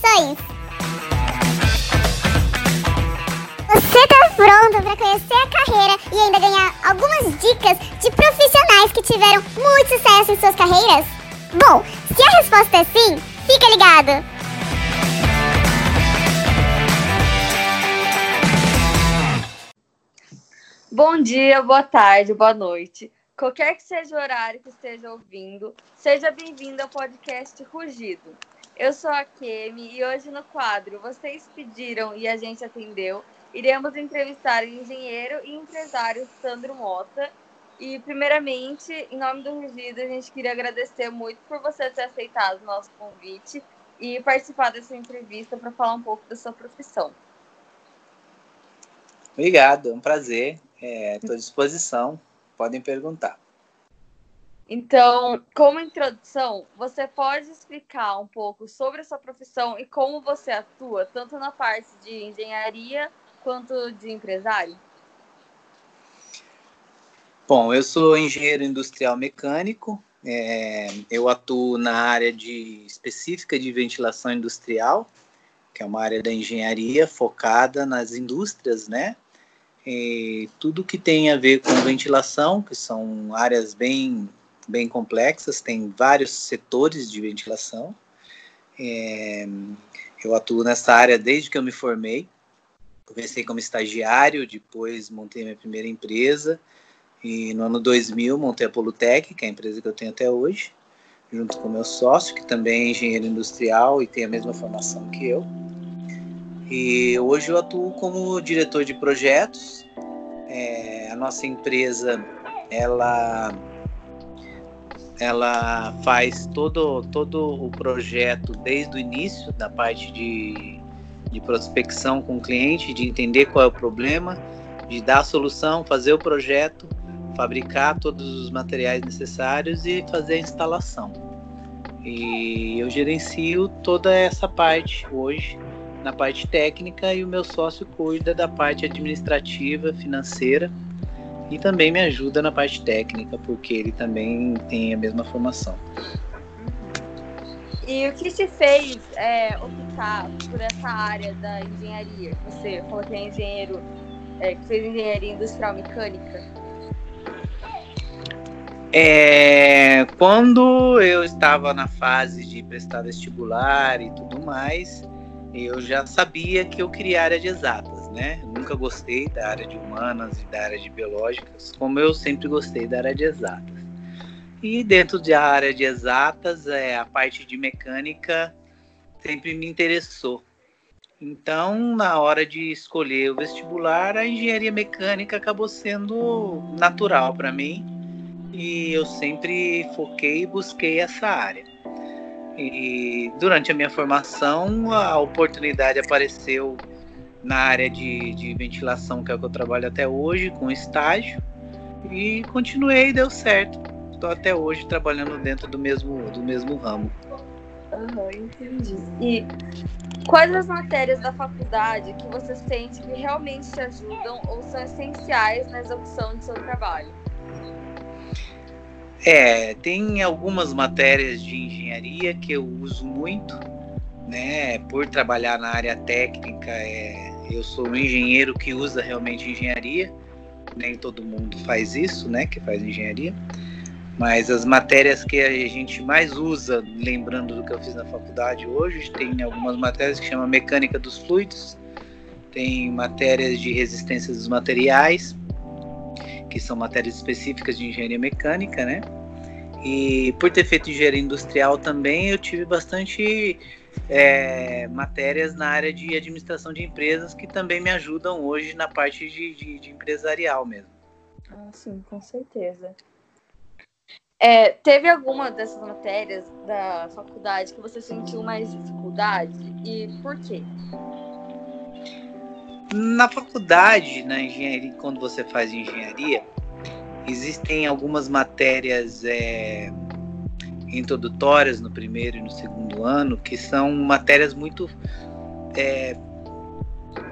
profissões. Você tá pronto para conhecer a carreira e ainda ganhar algumas dicas de profissionais que tiveram muito sucesso em suas carreiras? Bom, se a resposta é sim, fica ligado! Bom dia, boa tarde, boa noite. Qualquer que seja o horário que esteja ouvindo, seja bem-vindo ao podcast Rugido. Eu sou a Kemi e hoje no quadro Vocês Pediram e a gente atendeu, iremos entrevistar o engenheiro e empresário Sandro Mota. E, primeiramente, em nome do Rugido, a gente queria agradecer muito por você ter aceitado o nosso convite e participar dessa entrevista para falar um pouco da sua profissão. Obrigado, é um prazer. Estou é, à disposição podem perguntar. Então, como introdução, você pode explicar um pouco sobre a sua profissão e como você atua, tanto na parte de engenharia quanto de empresário? Bom, eu sou engenheiro industrial mecânico, é, eu atuo na área de específica de ventilação industrial, que é uma área da engenharia focada nas indústrias, né? e tudo que tem a ver com ventilação, que são áreas bem, bem complexas, tem vários setores de ventilação. É, eu atuo nessa área desde que eu me formei. Comecei como estagiário, depois montei minha primeira empresa. E no ano 2000 montei a Polutec, que é a empresa que eu tenho até hoje, junto com meu sócio, que também é engenheiro industrial e tem a mesma formação que eu. E hoje eu atuo como diretor de projetos. É, a nossa empresa, ela ela faz todo, todo o projeto desde o início, da parte de, de prospecção com o cliente, de entender qual é o problema, de dar a solução, fazer o projeto, fabricar todos os materiais necessários e fazer a instalação. E eu gerencio toda essa parte hoje na parte técnica e o meu sócio cuida da parte administrativa, financeira e também me ajuda na parte técnica, porque ele também tem a mesma formação. E o que te fez é, optar por essa área da engenharia? Você falou que é engenheiro, é, que fez engenharia industrial mecânica. É, quando eu estava na fase de prestar vestibular e tudo mais, eu já sabia que eu queria área de exatas, né? nunca gostei da área de humanas e da área de biológicas, como eu sempre gostei da área de exatas. E dentro da área de exatas, é, a parte de mecânica sempre me interessou. Então, na hora de escolher o vestibular, a engenharia mecânica acabou sendo natural para mim e eu sempre foquei e busquei essa área. E durante a minha formação, a oportunidade apareceu na área de, de ventilação, que é o que eu trabalho até hoje, com estágio, e continuei e deu certo. Estou até hoje trabalhando dentro do mesmo, do mesmo ramo. Uhum, entendi. E quais as matérias da faculdade que você sente que realmente te ajudam ou são essenciais na execução do seu trabalho? É, tem algumas matérias de engenharia que eu uso muito, né? Por trabalhar na área técnica, é, eu sou um engenheiro que usa realmente engenharia. Nem todo mundo faz isso, né? Que faz engenharia. Mas as matérias que a gente mais usa, lembrando do que eu fiz na faculdade hoje, tem algumas matérias que chama mecânica dos fluidos, tem matérias de resistência dos materiais, que são matérias específicas de engenharia mecânica, né? E por ter feito engenharia industrial também, eu tive bastante é, matérias na área de administração de empresas que também me ajudam hoje na parte de, de, de empresarial mesmo. Ah, sim, com certeza. É, teve alguma dessas matérias da faculdade que você sentiu mais dificuldade e por quê? Na faculdade, na engenharia, quando você faz engenharia, existem algumas matérias é, introdutórias no primeiro e no segundo ano que são matérias muito é,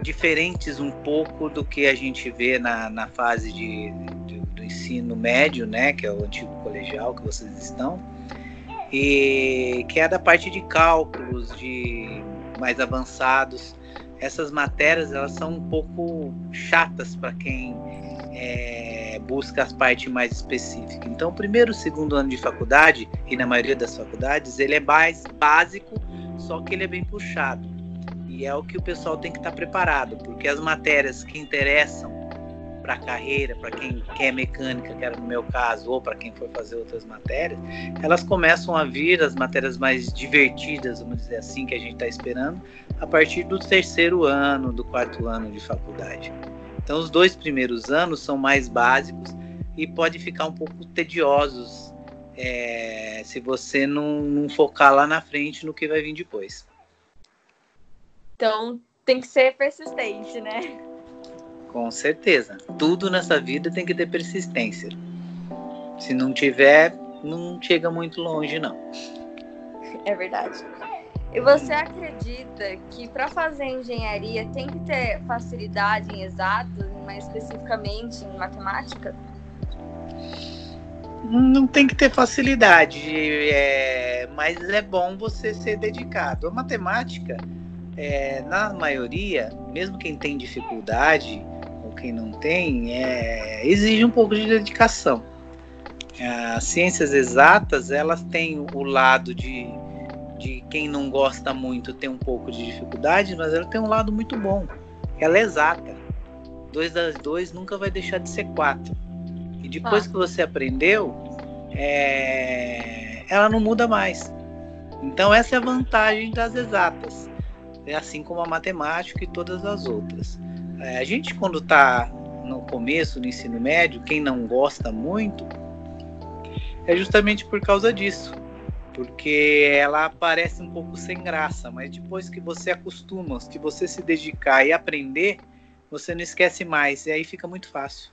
diferentes um pouco do que a gente vê na, na fase de, de, do ensino médio, né, que é o antigo colegial que vocês estão, e que é da parte de cálculos, de mais avançados. Essas matérias elas são um pouco chatas para quem é, busca as partes mais específicas. Então, o primeiro e segundo ano de faculdade, e na maioria das faculdades, ele é mais básico, só que ele é bem puxado. E é o que o pessoal tem que estar tá preparado, porque as matérias que interessam para a carreira, para quem quer mecânica, que era no meu caso, ou para quem for fazer outras matérias, elas começam a vir, as matérias mais divertidas, vamos dizer assim, que a gente está esperando, a partir do terceiro ano, do quarto ano de faculdade. Então, os dois primeiros anos são mais básicos e pode ficar um pouco tediosos é, se você não, não focar lá na frente no que vai vir depois. Então tem que ser persistente, né? Com certeza. Tudo nessa vida tem que ter persistência. Se não tiver, não chega muito longe, não. É verdade. E você acredita que para fazer engenharia tem que ter facilidade em exatas, mais especificamente em matemática? Não tem que ter facilidade, é... mas é bom você ser dedicado. A matemática é, na maioria, mesmo quem tem dificuldade ou quem não tem, é, exige um pouco de dedicação. As ciências exatas, elas têm o lado de, de quem não gosta muito tem um pouco de dificuldade, mas ela tem um lado muito bom. Ela é exata. Dois das dois nunca vai deixar de ser quatro. E depois ah. que você aprendeu, é, ela não muda mais. Então essa é a vantagem das exatas é assim como a matemática e todas as outras. É, a gente, quando está no começo do ensino médio, quem não gosta muito, é justamente por causa disso. Porque ela parece um pouco sem graça, mas depois que você acostuma, que você se dedicar e aprender, você não esquece mais, e aí fica muito fácil.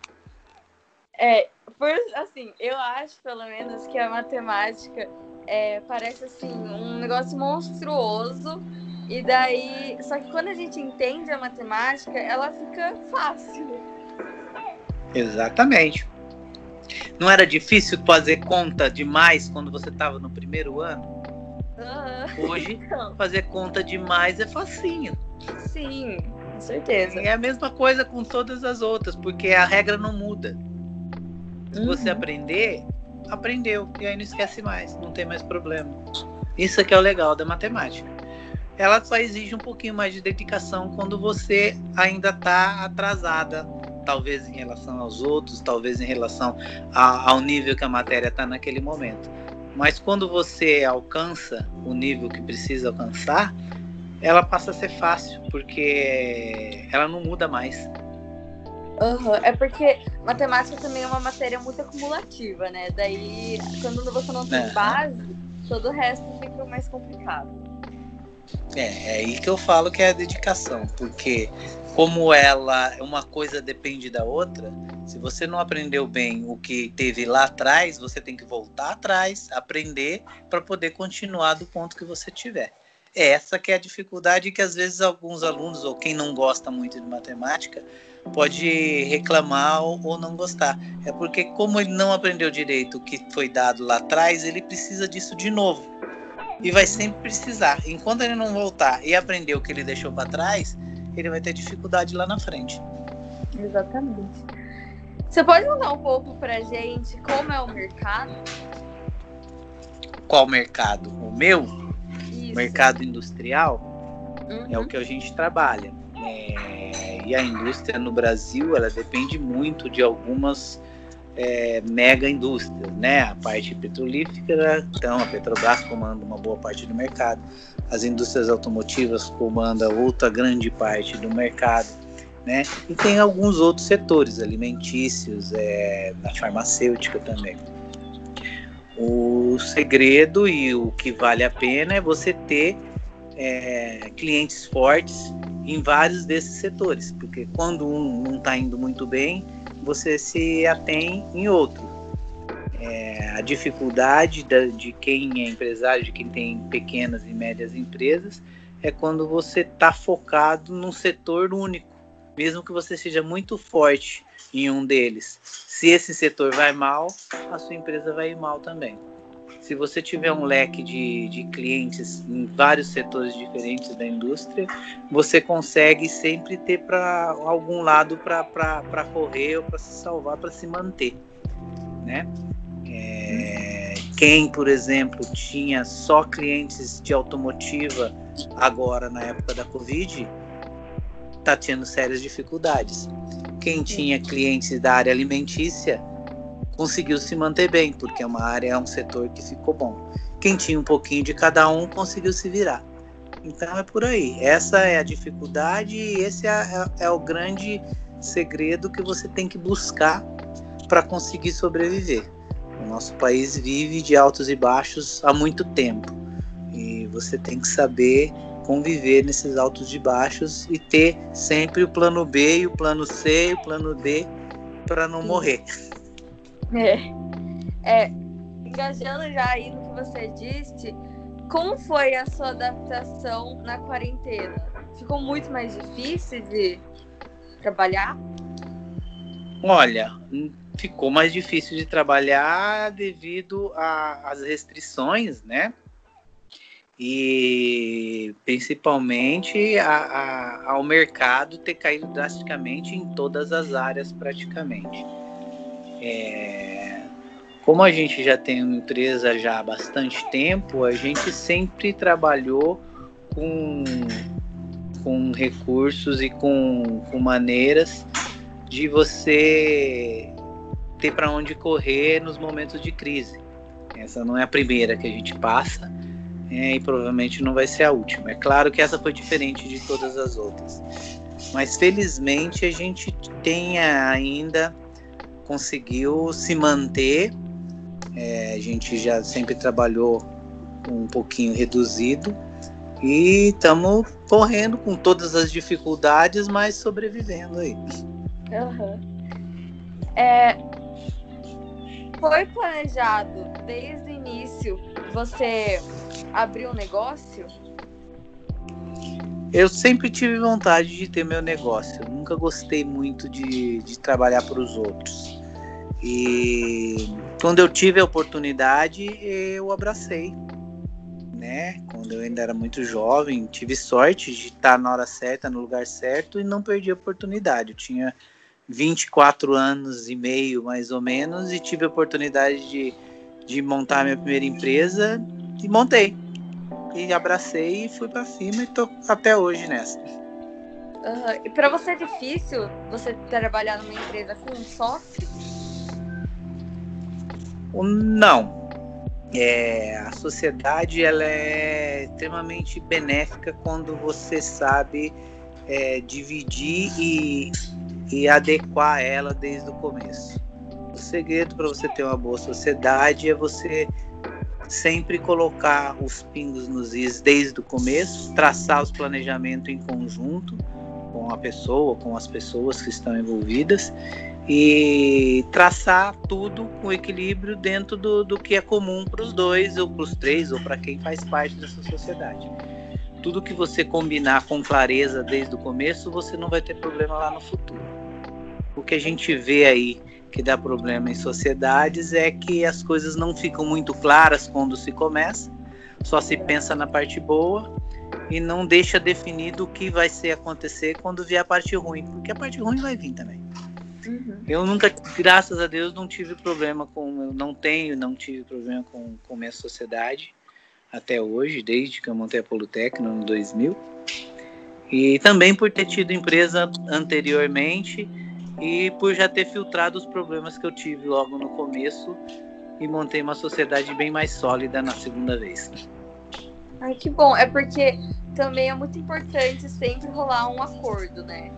É, por, assim, eu acho pelo menos que a matemática é, parece assim um negócio monstruoso e daí, só que quando a gente entende a matemática, ela fica fácil. Exatamente. Não era difícil fazer conta demais quando você estava no primeiro ano? Uhum. Hoje, então. fazer conta demais é facinho. Sim, com certeza. E é a mesma coisa com todas as outras, porque a regra não muda. Se uhum. você aprender, aprendeu. E aí não esquece mais, não tem mais problema. Isso é que é o legal da matemática ela só exige um pouquinho mais de dedicação quando você ainda está atrasada, talvez em relação aos outros, talvez em relação a, ao nível que a matéria está naquele momento. Mas quando você alcança o nível que precisa alcançar, ela passa a ser fácil, porque ela não muda mais. Uhum. É porque matemática também é uma matéria muito acumulativa, né? Daí, quando você não tem uhum. base, todo o resto fica mais complicado. É, é aí que eu falo que é a dedicação, porque como ela, uma coisa depende da outra, se você não aprendeu bem o que teve lá atrás, você tem que voltar atrás, aprender para poder continuar do ponto que você tiver. É essa que é a dificuldade que às vezes alguns alunos ou quem não gosta muito de matemática pode reclamar ou, não gostar. É porque como ele não aprendeu direito o que foi dado lá atrás, ele precisa disso de novo e vai sempre precisar. Enquanto ele não voltar e aprender o que ele deixou para trás, ele vai ter dificuldade lá na frente. Exatamente. Você pode contar um pouco pra gente como é o mercado? Qual mercado? O meu? Isso. Mercado industrial uhum. é o que a gente trabalha. É, e a indústria no Brasil, ela depende muito de algumas é, mega indústrias, né? A parte petrolífera, então a Petrobras comanda uma boa parte do mercado, as indústrias automotivas comandam outra grande parte do mercado, né? E tem alguns outros setores alimentícios, é, na farmacêutica também. O segredo e o que vale a pena é você ter é, clientes fortes em vários desses setores, porque quando um não está indo muito bem, você se atém em outro. É, a dificuldade da, de quem é empresário, de quem tem pequenas e médias empresas, é quando você está focado num setor único, mesmo que você seja muito forte em um deles. Se esse setor vai mal, a sua empresa vai mal também. Se você tiver um leque de, de clientes em vários setores diferentes da indústria, você consegue sempre ter para algum lado para correr ou para se salvar, para se manter, né? É, quem, por exemplo, tinha só clientes de automotiva agora na época da Covid, está tendo sérias dificuldades. Quem tinha clientes da área alimentícia conseguiu se manter bem, porque é uma área, é um setor que ficou bom. Quem tinha um pouquinho de cada um conseguiu se virar. Então é por aí. Essa é a dificuldade e esse é, é, é o grande segredo que você tem que buscar para conseguir sobreviver. O nosso país vive de altos e baixos há muito tempo e você tem que saber conviver nesses altos e baixos e ter sempre o plano B, o plano C, o plano D para não morrer. É. é. Engajando já aí no que você disse, como foi a sua adaptação na quarentena? Ficou muito mais difícil de trabalhar? Olha, ficou mais difícil de trabalhar devido às restrições, né? E principalmente a, a, ao mercado ter caído drasticamente em todas as áreas praticamente. É, como a gente já tem uma empresa já há bastante tempo, a gente sempre trabalhou com, com recursos e com, com maneiras de você ter para onde correr nos momentos de crise. Essa não é a primeira que a gente passa é, e provavelmente não vai ser a última. É claro que essa foi diferente de todas as outras, mas felizmente a gente tem ainda conseguiu se manter. É, a gente já sempre trabalhou um pouquinho reduzido e estamos correndo com todas as dificuldades, mas sobrevivendo aí. Uhum. É, foi planejado desde o início você abrir um negócio? Eu sempre tive vontade de ter meu negócio. Eu nunca gostei muito de, de trabalhar para os outros. E quando eu tive a oportunidade, eu abracei. Né? Quando eu ainda era muito jovem, tive sorte de estar na hora certa, no lugar certo e não perdi a oportunidade. Eu tinha 24 anos e meio, mais ou menos, e tive a oportunidade de, de montar minha primeira empresa e montei e abracei e fui para cima e tô até hoje nessa. Uhum. E para você é difícil você trabalhar numa empresa com um sócio? Não. É, a sociedade ela é extremamente benéfica quando você sabe é, dividir e, e adequar ela desde o começo. O segredo para você ter uma boa sociedade é você sempre colocar os pingos nos is desde o começo, traçar os planejamentos em conjunto com a pessoa, com as pessoas que estão envolvidas e traçar tudo com equilíbrio dentro do, do que é comum para os dois, ou para os três, ou para quem faz parte dessa sociedade. Tudo que você combinar com clareza desde o começo, você não vai ter problema lá no futuro. O que a gente vê aí que dá problema em sociedades é que as coisas não ficam muito claras quando se começa, só se pensa na parte boa e não deixa definido o que vai ser acontecer quando vier a parte ruim, porque a parte ruim vai vir também. Uhum. Eu nunca, graças a Deus, não tive problema com, eu não tenho, não tive problema com, com minha sociedade até hoje, desde que eu montei a Polutec no ano 2000. E também por ter tido empresa anteriormente e por já ter filtrado os problemas que eu tive logo no começo e montei uma sociedade bem mais sólida na segunda vez. Ai, que bom. É porque também é muito importante sempre rolar um acordo, né?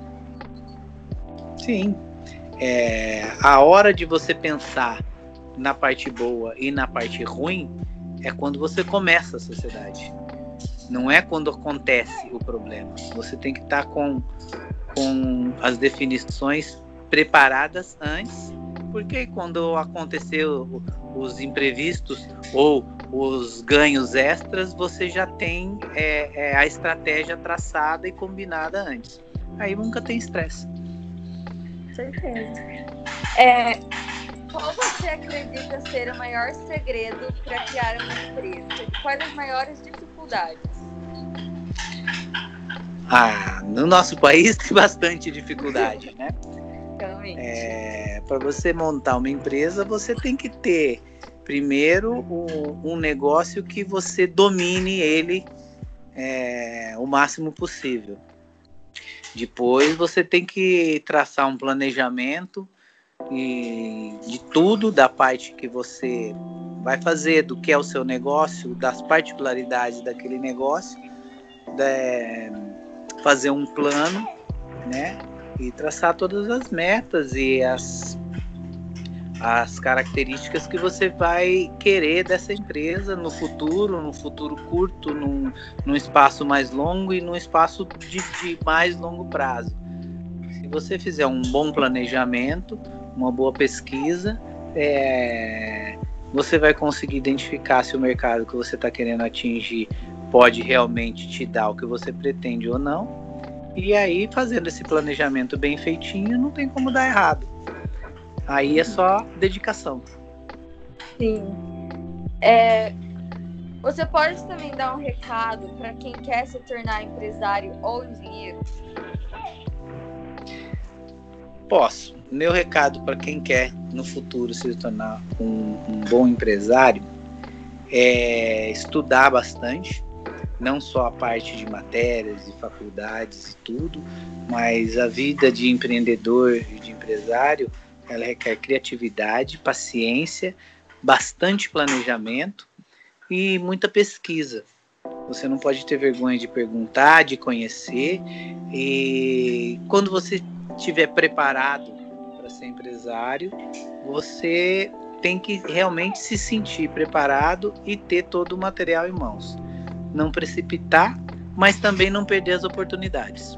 Sim. É, a hora de você pensar na parte boa e na parte ruim é quando você começa a sociedade. Não é quando acontece o problema. Você tem que estar com, com as definições preparadas antes, porque quando aconteceu os imprevistos ou os ganhos extras, você já tem é, é, a estratégia traçada e combinada antes. Aí nunca tem estresse. Certeza. É, qual você acredita ser o maior segredo para criar uma empresa? Quais as maiores dificuldades? Ah, no nosso país tem bastante dificuldade, né? Realmente. É, para você montar uma empresa, você tem que ter primeiro um, um negócio que você domine ele é, o máximo possível. Depois você tem que traçar um planejamento e de tudo da parte que você vai fazer, do que é o seu negócio, das particularidades daquele negócio, de, fazer um plano, né? E traçar todas as metas e as as características que você vai querer dessa empresa no futuro, no futuro curto, num, num espaço mais longo e num espaço de, de mais longo prazo. Se você fizer um bom planejamento, uma boa pesquisa, é, você vai conseguir identificar se o mercado que você está querendo atingir pode realmente te dar o que você pretende ou não. E aí, fazendo esse planejamento bem feitinho, não tem como dar errado. Aí é só dedicação. Sim. É, você pode também dar um recado para quem quer se tornar empresário ou engenheiro? Posso. Meu recado para quem quer no futuro se tornar um, um bom empresário é estudar bastante, não só a parte de matérias e faculdades e tudo, mas a vida de empreendedor e de empresário ela requer criatividade, paciência, bastante planejamento e muita pesquisa. Você não pode ter vergonha de perguntar, de conhecer. E quando você estiver preparado para ser empresário, você tem que realmente se sentir preparado e ter todo o material em mãos. Não precipitar, mas também não perder as oportunidades.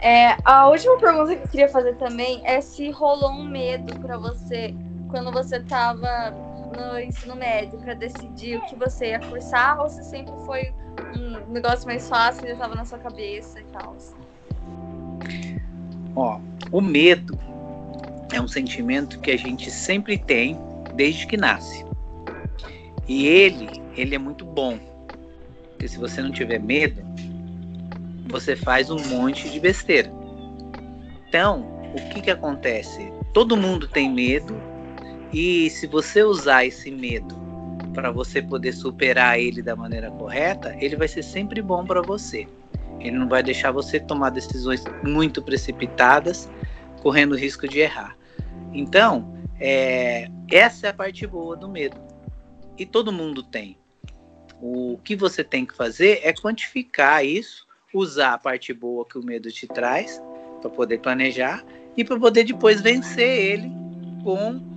É, a última pergunta que eu queria fazer também é se rolou um medo para você quando você estava no ensino médio para decidir o que você ia cursar ou se sempre foi um negócio mais fácil, já estava na sua cabeça e tal? Ó, o medo é um sentimento que a gente sempre tem desde que nasce. E ele, ele é muito bom. Porque se você não tiver medo, você faz um monte de besteira. Então, o que que acontece? Todo mundo tem medo e se você usar esse medo para você poder superar ele da maneira correta, ele vai ser sempre bom para você. Ele não vai deixar você tomar decisões muito precipitadas, correndo risco de errar. Então, é, essa é a parte boa do medo. E todo mundo tem. O que você tem que fazer é quantificar isso usar a parte boa que o medo te traz para poder planejar e para poder depois vencer ele com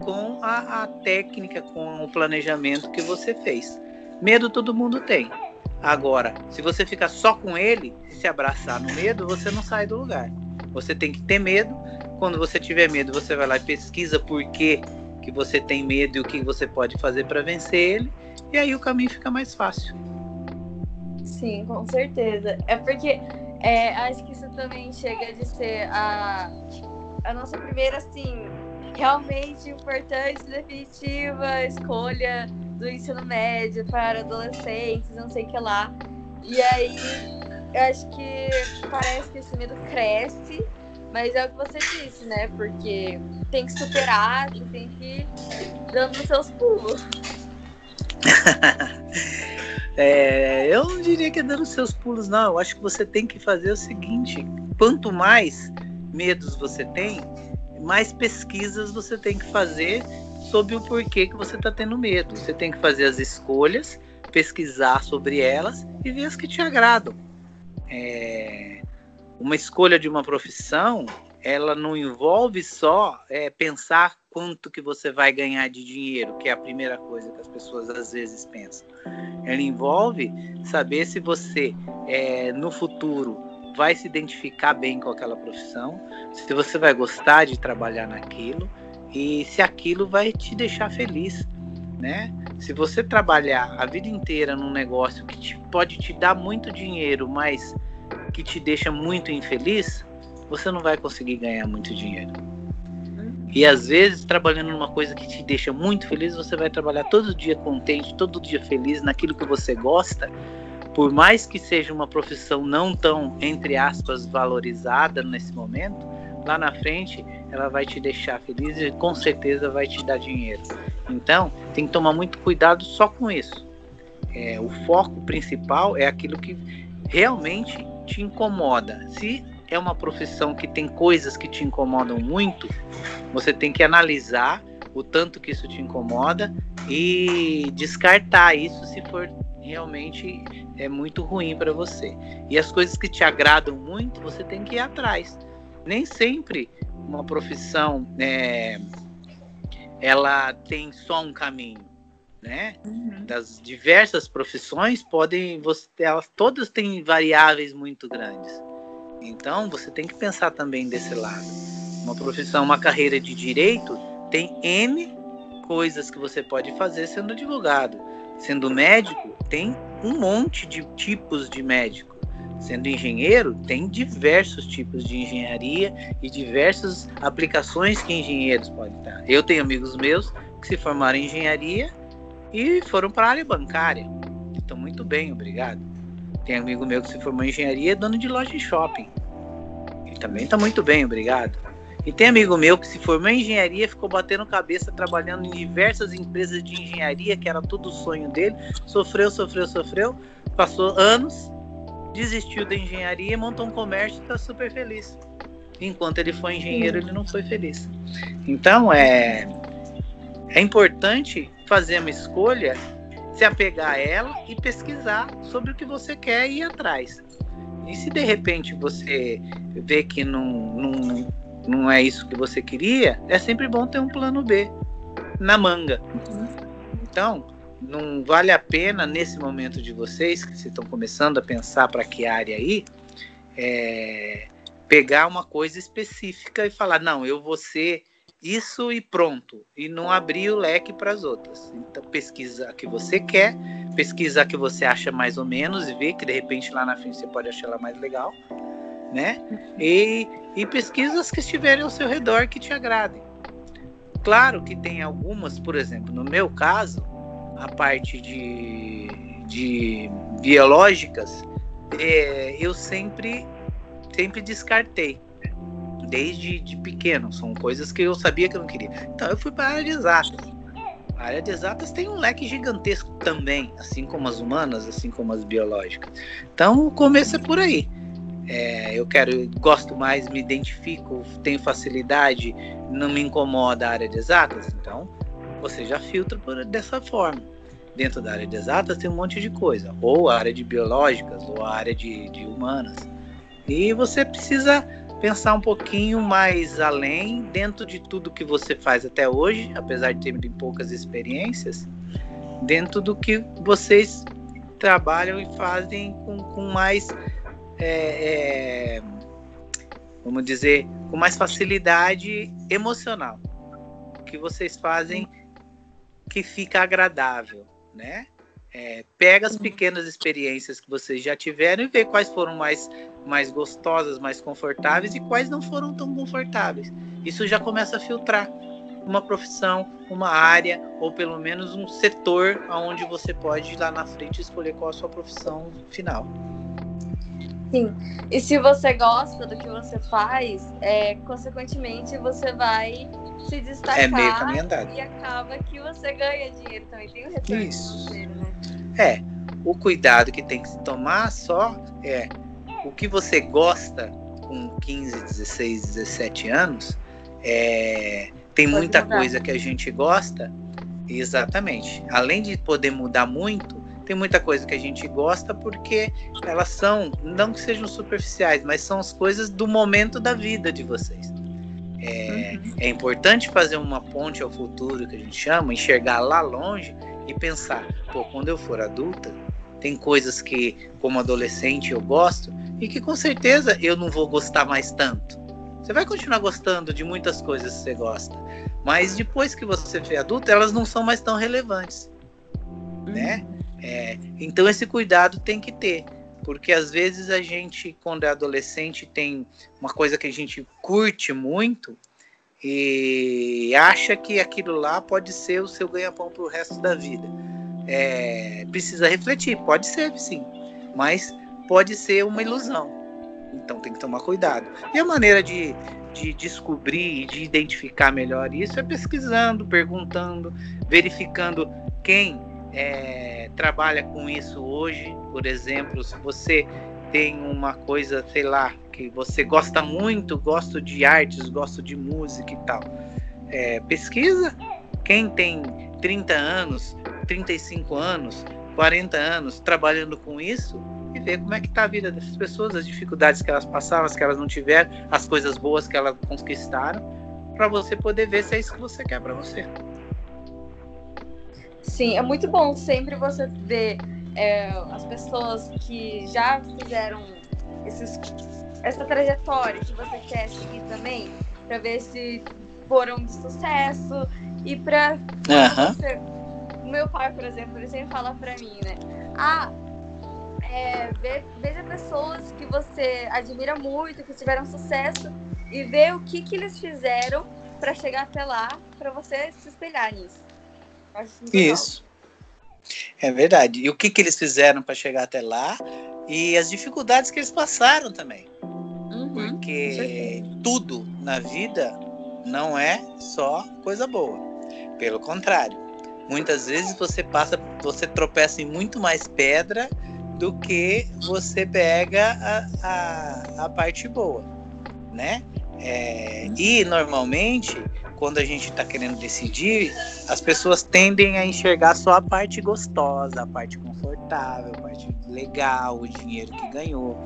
com a, a, técnica, com o planejamento que você fez. Medo todo mundo tem. Agora, se você ficar só com ele, se abraçar no medo, você não sai do lugar. Você tem que ter medo. Quando você tiver medo, você vai lá e pesquisa por que, que você tem medo e o que você pode fazer para vencer ele. E aí o caminho fica mais fácil. Sim, com certeza. É porque é, acho que isso também chega de ser a, a nossa primeira, assim, realmente importante, definitiva escolha do ensino médio para adolescentes, não sei o que lá. E aí, eu acho que parece que esse medo cresce, mas é o que você disse, né? Porque tem que superar, tem que ir dando os seus pulos. É, eu não diria que é dando seus pulos, não. Eu acho que você tem que fazer o seguinte: quanto mais medos você tem, mais pesquisas você tem que fazer sobre o porquê que você está tendo medo. Você tem que fazer as escolhas, pesquisar sobre elas e ver as que te agradam. É, uma escolha de uma profissão, ela não envolve só é, pensar quanto que você vai ganhar de dinheiro, que é a primeira coisa que as pessoas às vezes pensam. Ela envolve saber se você é, no futuro vai se identificar bem com aquela profissão, se você vai gostar de trabalhar naquilo e se aquilo vai te deixar feliz, né? Se você trabalhar a vida inteira num negócio que te, pode te dar muito dinheiro, mas que te deixa muito infeliz, você não vai conseguir ganhar muito dinheiro. E às vezes, trabalhando numa coisa que te deixa muito feliz, você vai trabalhar todo dia contente, todo dia feliz naquilo que você gosta. Por mais que seja uma profissão não tão, entre aspas, valorizada nesse momento, lá na frente ela vai te deixar feliz e com certeza vai te dar dinheiro. Então, tem que tomar muito cuidado só com isso. É, o foco principal é aquilo que realmente te incomoda. Se é uma profissão que tem coisas que te incomodam muito, você tem que analisar o tanto que isso te incomoda e descartar isso se for realmente é muito ruim para você. E as coisas que te agradam muito, você tem que ir atrás. Nem sempre uma profissão é, ela tem só um caminho, né? Uhum. Das diversas profissões podem, você, elas todas têm variáveis muito grandes. Então, você tem que pensar também desse lado. Uma profissão, uma carreira de direito tem N coisas que você pode fazer sendo advogado. Sendo médico, tem um monte de tipos de médico. Sendo engenheiro, tem diversos tipos de engenharia e diversas aplicações que engenheiros podem dar. Eu tenho amigos meus que se formaram em engenharia e foram para a área bancária. Estão muito bem, obrigado. Tem amigo meu que se formou em engenharia, dono de loja em shopping. Ele também está muito bem, obrigado. E tem amigo meu que se formou em engenharia, ficou batendo cabeça trabalhando em diversas empresas de engenharia, que era tudo o sonho dele. Sofreu, sofreu, sofreu. Passou anos, desistiu da engenharia, montou um comércio e está super feliz. Enquanto ele foi engenheiro, ele não foi feliz. Então é é importante fazer uma escolha se apegar a ela e pesquisar sobre o que você quer e ir atrás. E se de repente você vê que não, não, não é isso que você queria, é sempre bom ter um plano B na manga. Então, não vale a pena nesse momento de vocês, que vocês estão começando a pensar para que área aí, é, pegar uma coisa específica e falar, não, eu vou ser isso e pronto, e não abrir o leque para as outras. Então, pesquisa a que você quer, pesquisa a que você acha mais ou menos e ver que de repente lá na frente você pode achar ela mais legal, né? E, e pesquisa as que estiverem ao seu redor que te agradem. Claro que tem algumas, por exemplo, no meu caso, a parte de, de biológicas, é, eu sempre, sempre descartei desde de pequeno. São coisas que eu sabia que eu não queria. Então eu fui para a área de exatas. A área de exatas tem um leque gigantesco também, assim como as humanas, assim como as biológicas. Então o começo é por aí. É, eu quero, gosto mais, me identifico, tenho facilidade, não me incomoda a área de exatas, então você já filtra por, dessa forma. Dentro da área de exatas tem um monte de coisa, ou a área de biológicas, ou a área de, de humanas. E você precisa pensar um pouquinho mais além, dentro de tudo que você faz até hoje, apesar de ter poucas experiências, dentro do que vocês trabalham e fazem com, com mais, é, é, vamos dizer, com mais facilidade emocional. O que vocês fazem que fica agradável, né? É, pega as pequenas experiências que vocês já tiveram e vê quais foram mais, mais gostosas, mais confortáveis e quais não foram tão confortáveis. Isso já começa a filtrar uma profissão, uma área ou pelo menos um setor aonde você pode lá na frente escolher qual a sua profissão final. Sim. E se você gosta do que você faz, é, consequentemente você vai se destacar é meio caminho andado. e acaba que você ganha dinheiro também. Tem o retorno Isso. financeiro, né? É, o cuidado que tem que se tomar só é o que você gosta com 15, 16, 17 anos. É, tem Pode muita mudar. coisa que a gente gosta, exatamente. Além de poder mudar muito, tem muita coisa que a gente gosta porque elas são, não que sejam superficiais, mas são as coisas do momento da vida de vocês. É, uhum. é importante fazer uma ponte ao futuro, que a gente chama, enxergar lá longe e pensar, pô, quando eu for adulta, tem coisas que, como adolescente, eu gosto e que com certeza eu não vou gostar mais tanto. Você vai continuar gostando de muitas coisas que você gosta, mas depois que você for adulto, elas não são mais tão relevantes, né? É, então esse cuidado tem que ter, Porque às vezes a gente, quando é adolescente, tem uma coisa que a gente curte muito e acha que aquilo lá pode ser o seu ganha-pão para o resto da vida. É, precisa refletir, pode ser sim, mas pode ser uma ilusão. Então tem que tomar cuidado. E a maneira de, de descobrir e de identificar melhor isso é pesquisando, perguntando, verificando quem é, trabalha com isso hoje. Por exemplo, se você tem uma coisa, sei lá, que você gosta muito, gosto de artes, gosto de música e tal. É, pesquisa quem tem 30 anos, 35 anos, 40 anos trabalhando com isso e ver como é que está a vida dessas pessoas, as dificuldades que elas passaram, as que elas não tiveram, as coisas boas que elas conquistaram, para você poder ver se é isso que você quer para você. Sim, é muito bom sempre você ver é, as pessoas que já fizeram esses essa trajetória que você quer seguir também, para ver se foram de sucesso e para uhum. meu pai, por exemplo, ele sempre fala para mim, né? Ah, é, veja pessoas que você admira muito, que tiveram sucesso e ver o que que eles fizeram para chegar até lá, para você se espelhar nisso. Isso. É verdade. E o que que eles fizeram para chegar até lá e as dificuldades que eles passaram também. Uhum, Porque tudo na vida não é só coisa boa. Pelo contrário, muitas vezes você passa, você tropeça em muito mais pedra do que você pega a, a, a parte boa, né? É, e normalmente, quando a gente está querendo decidir, as pessoas tendem a enxergar só a parte gostosa, a parte confortável, a parte legal, o dinheiro que ganhou.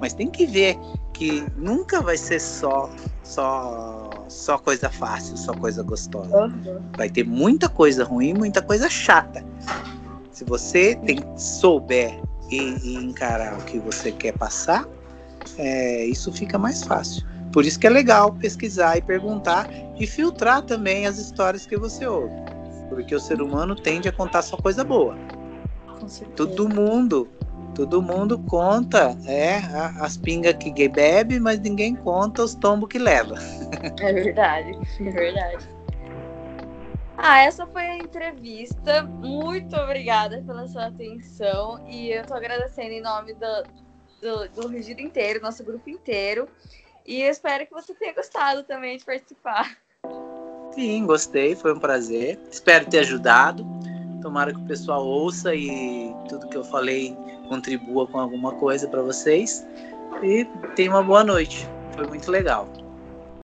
Mas tem que ver que nunca vai ser só só só coisa fácil, só coisa gostosa. Uhum. Vai ter muita coisa ruim, muita coisa chata. Se você tem souber e, e encarar o que você quer passar, é, isso fica mais fácil. Por isso que é legal pesquisar e perguntar e filtrar também as histórias que você ouve. Porque o ser humano tende a contar só coisa boa. Todo mundo, todo mundo conta é, as pingas que bebe, mas ninguém conta os tombos que leva. É verdade, é verdade. Ah, essa foi a entrevista. Muito obrigada pela sua atenção. E eu tô agradecendo em nome do, do, do Regido inteiro, nosso grupo inteiro. E eu espero que você tenha gostado também de participar. Sim, gostei, foi um prazer. Espero ter ajudado. Tomara que o pessoal ouça e tudo que eu falei contribua com alguma coisa para vocês. E tenha uma boa noite. Foi muito legal.